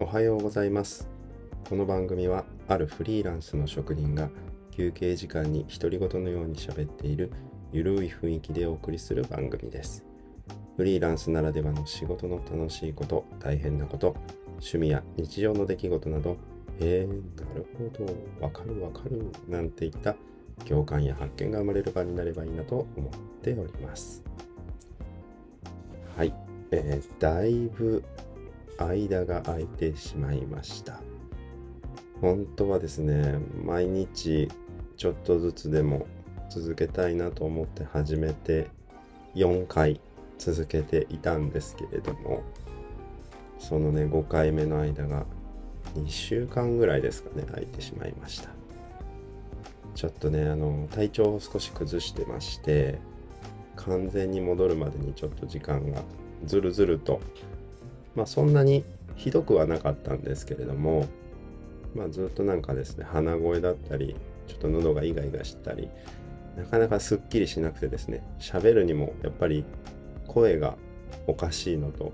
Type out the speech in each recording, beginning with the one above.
おはようございます。この番組はあるフリーランスの職人が休憩時間に独り言のように喋っているゆるい雰囲気でお送りする番組です。フリーランスならではの仕事の楽しいこと大変なこと趣味や日常の出来事などえー、なるほどわかるわかるなんていった共感や発見が生まれる場になればいいなと思っております。はい、えー、だいぶ間が空いてしまいました。本当はですね毎日ちょっとずつでも続けたいなと思って始めて4回続けていたんですけれどもそのね5回目の間が2週間ぐらいですかね空いてしまいました。ちょっとねあの体調を少し崩してまして完全に戻るまでにちょっと時間がずるずると。まあそんなにひどくはなかったんですけれどもまあずっとなんかですね鼻声だったりちょっと喉がイガイガしたりなかなかすっきりしなくてですね喋るにもやっぱり声がおかしいのと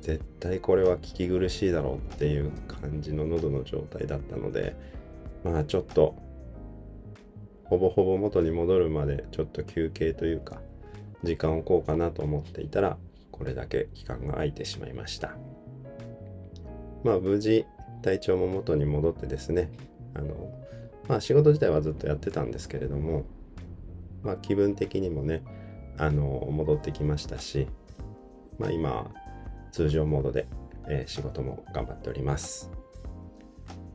絶対これは聞き苦しいだろうっていう感じの喉の状態だったのでまあちょっとほぼほぼ元に戻るまでちょっと休憩というか時間を置こうかなと思っていたらこれだけ期間が空いてしまいました。まあ無事体調も元に戻ってですねあのまあ仕事自体はずっとやってたんですけれどもまあ気分的にもねあの戻ってきましたしまあ今通常モードで、えー、仕事も頑張っております。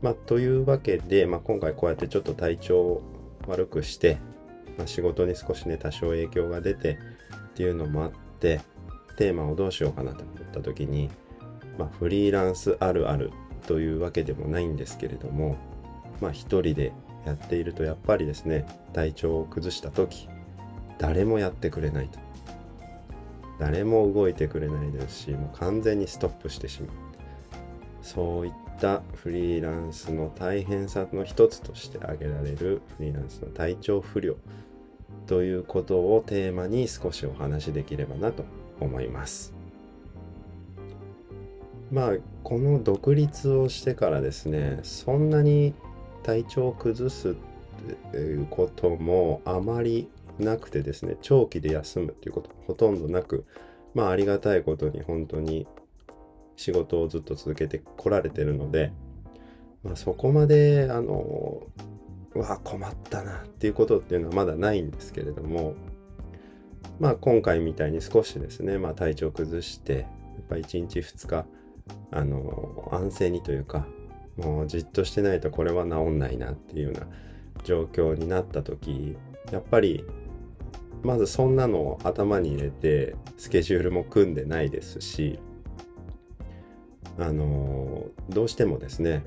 まあというわけで、まあ、今回こうやってちょっと体調を悪くして、まあ、仕事に少しね多少影響が出てっていうのもあってテーマをどうしようかなと思った時に、まあ、フリーランスあるあるというわけでもないんですけれどもまあ一人でやっているとやっぱりですね体調を崩した時誰もやってくれないと。誰も動いてくれないですしもう完全にストップしてしまう。そういったフリーランスの大変さの一つとして挙げられるフリーランスの体調不良ということをテーマに少しお話しできればなと思います。まあこの独立をしてからですねそんなに体調を崩すっていうこともあまりなくてですね長期で休むっていうこともほとんどなくまあありがたいことに本当に仕事をずっと続けてこられてるので、まあ、そこまであのうわ困ったなっていうことっていうのはまだないんですけれどもまあ今回みたいに少しですね、まあ、体調崩してやっぱ1日2日あの安静にというかもうじっとしてないとこれは治んないなっていうような状況になった時やっぱりまずそんなのを頭に入れてスケジュールも組んでないですしあのどうしてもですね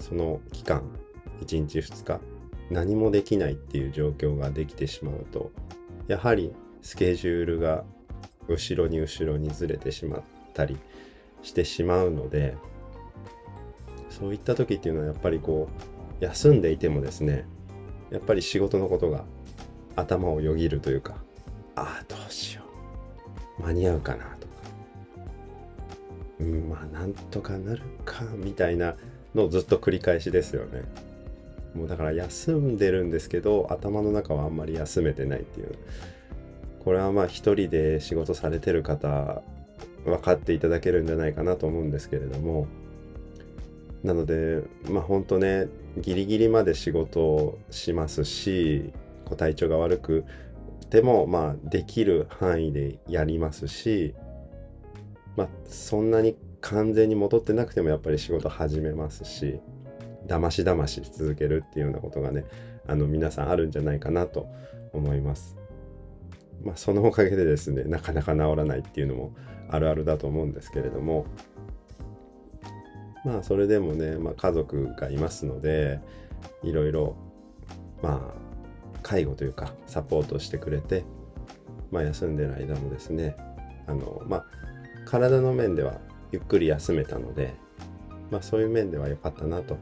その期間1日2日何もできないっていう状況ができてしまうとやはりスケジュールが後ろに後ろにずれてしまったりしてしまうのでそういった時っていうのはやっぱりこう休んでいてもですねやっぱり仕事のことが頭をよぎるというかああどうしよう間に合うかなとかうんまあなんとかなるかみたいなのをずっと繰り返しですよね。もうだから休んでるんですけど頭の中はあんまり休めてないっていうこれはまあ一人で仕事されてる方分かっていただけるんじゃないかなと思うんですけれどもなのでまあ本当ねギリギリまで仕事をしますしこ体調が悪くてもまあできる範囲でやりますしまあそんなに完全に戻ってなくてもやっぱり仕事始めますしだましだまし続けるっていうようなことがねあの皆さんあるんじゃないかなと思います。まあそのおかげでですねなかなか治らないっていうのもあるあるだと思うんですけれども。まあそれでもね、まあ、家族がいますのでいろいろまあ介護というかサポートしてくれて、まあ、休んでる間もですねあのまあ体の面ではゆっくり休めたので、まあ、そういう面では良かったなと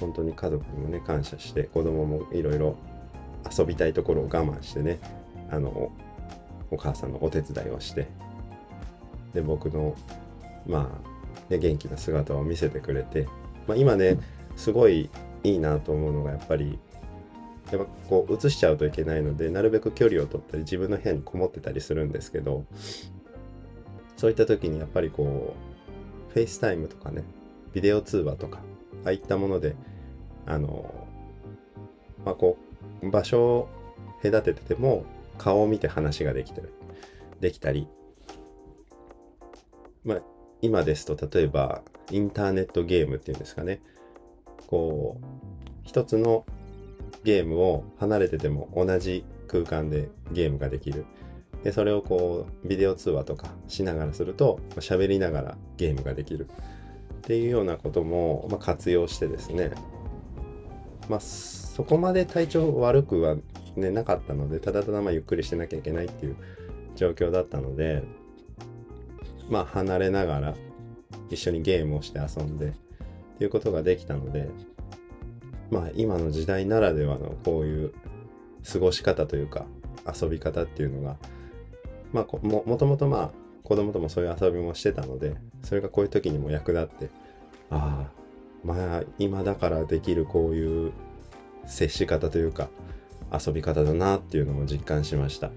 本当に家族にもね感謝して子供もいろいろ遊びたいところを我慢してねあのお母さんのお手伝いをしてで僕のまあ、ね、元気な姿を見せてくれて、まあ、今ねすごいいいなと思うのがやっぱりやっぱこう映しちゃうといけないのでなるべく距離を取ったり自分の部屋にこもってたりするんですけどそういった時にやっぱりこうフェイスタイムとかねビデオ通話とかああいったものであのまあこう場所を隔ててても顔を見て話ができてるできたりまあ今ですと例えばインターネットゲームっていうんですかねこう一つのゲームを離れてても同じ空間でゲームができる。で、それをこう、ビデオ通話とかしながらすると、喋りながらゲームができる。っていうようなことも、まあ、活用してですね、まあ、そこまで体調悪くは、ね、なかったので、ただただまあゆっくりしてなきゃいけないっていう状況だったので、まあ、離れながら一緒にゲームをして遊んでっていうことができたので、まあ今の時代ならではのこういう過ごし方というか遊び方っていうのが、まあももともとまあ子供ともそういう遊びもしてたので、それがこういう時にも役立って、ああ、まあ今だからできるこういう接し方というか遊び方だなっていうのも実感しました。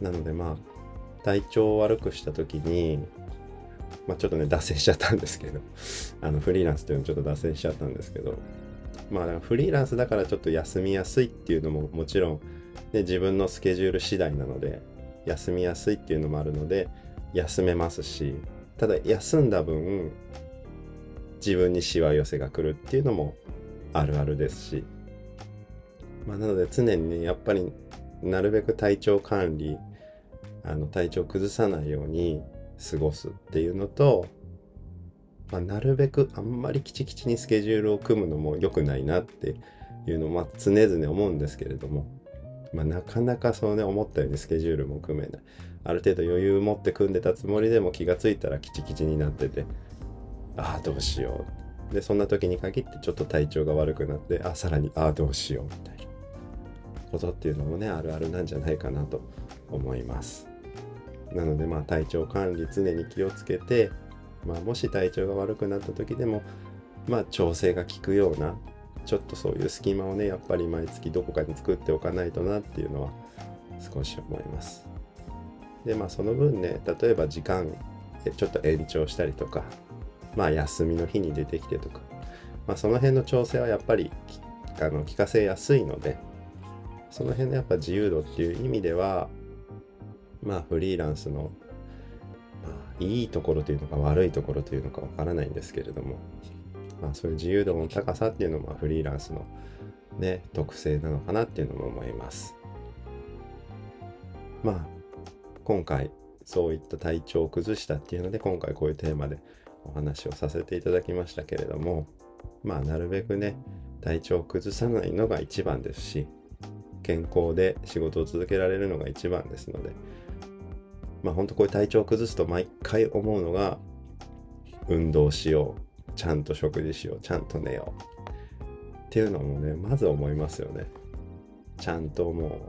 なのでまあ体調を悪くした時にまあ、ちょっとね、脱線しちゃったんですけど、あの、フリーランスというのちょっと脱線しちゃったんですけど、まあ、フリーランスだからちょっと休みやすいっていうのももちろん、ね、自分のスケジュール次第なので、休みやすいっていうのもあるので、休めますし、ただ休んだ分、自分にしわ寄せが来るっていうのもあるあるですし、まあ、なので常にね、やっぱりなるべく体調管理、あの体調崩さないように過ごすっていうのと、まあ、なるべくあんまりきちきちにスケジュールを組むのも良くないなっていうのを、ま、常々思うんですけれども、まあ、なかなかそうね思ったようにスケジュールも組めない。ある程度余裕を持って組んでたつもりでも気がついたらキチキチになっててああどうしようでそんな時に限ってちょっと体調が悪くなってあさらにああどうしようみたいなことっていうのもねあるあるなんじゃないかなと思いますなのでまあ体調管理常に気をつけて、まあ、もし体調が悪くなった時でもまあ調整が効くようなちょっとそういう隙間をねやっぱり毎月どこかに作っておかないとなっていうのは少し思います。でまあその分ね例えば時間ちょっと延長したりとかまあ休みの日に出てきてとか、まあ、その辺の調整はやっぱりあの聞かせやすいのでその辺のやっぱ自由度っていう意味ではまあフリーランスの、まあ、いいところというのか悪いところというのかわからないんですけれども、まあそういう自由度の高さっていうのもフリーランスのね、特性なのかなっていうのも思います。まあ今回そういった体調を崩したっていうので今回こういうテーマでお話をさせていただきましたけれどもまあなるべくね体調を崩さないのが一番ですし健康で仕事を続けられるのが一番ですのでまあ本当こういう体調を崩すと毎回思うのが運動しようちゃんと食事しようちゃんと寝ようっていうのもねまず思いますよね。ちゃんとも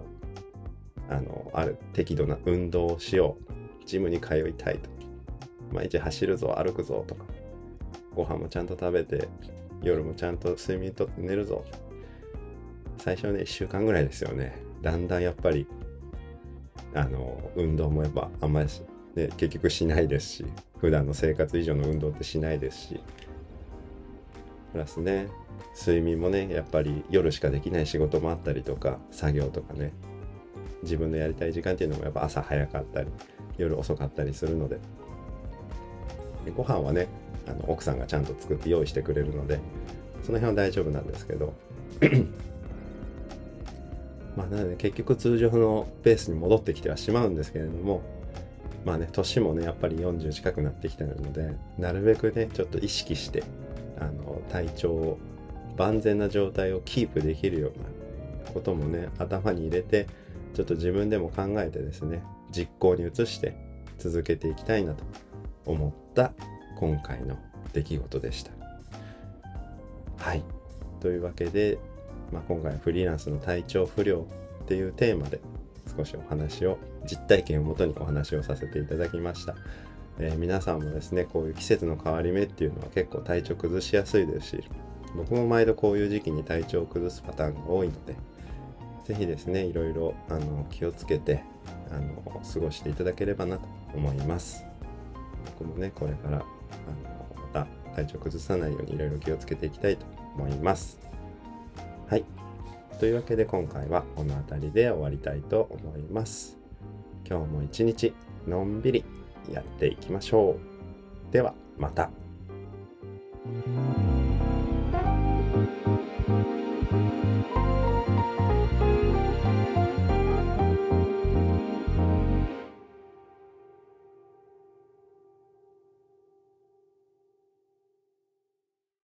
うあのある適度な運動をしようジムに通いたいと。毎日走るぞ歩くぞとかご飯もちゃんと食べて夜もちゃんと睡眠とって寝るぞ。最初はね1週間ぐらいですよね。だんだんやっぱりあの運動もやっぱあんまり、ね、結局しないですし普段の生活以上の運動ってしないですし。プラスね睡眠もねやっぱり夜しかできない仕事もあったりとか作業とかね。自分のやりたい時間っていうのもやっぱ朝早かったり夜遅かったりするので。でご飯はねあの奥さんがちゃんと作って用意してくれるのでその辺は大丈夫なんですけど。まあ、なので結局通常のペースに戻ってきてはしまうんですけれども、まあね、年もね、やっぱり40近くなってきてるので、なるべくね、ちょっと意識して、あの、体調を、万全な状態をキープできるようなこともね、頭に入れて、ちょっと自分でも考えてですね、実行に移して続けていきたいなと思っった今回の出来事でした。はい。というわけで、まあ、今回フリーランスの体調不良っていうテーマで少しお話を実体験をもとにお話をさせていただきました、えー、皆さんもですねこういう季節の変わり目っていうのは結構体調崩しやすいですし僕も毎度こういう時期に体調を崩すパターンが多いので是非ですねいろいろあの気をつけてあの過ごしていただければなと思います僕もねこれからあのまた体調崩さないようにいろいろ気をつけていきたいと思います。はい。というわけで今回はこの辺りで終わりたいと思います。今日も一日のんびりやっていきましょう。ではまた。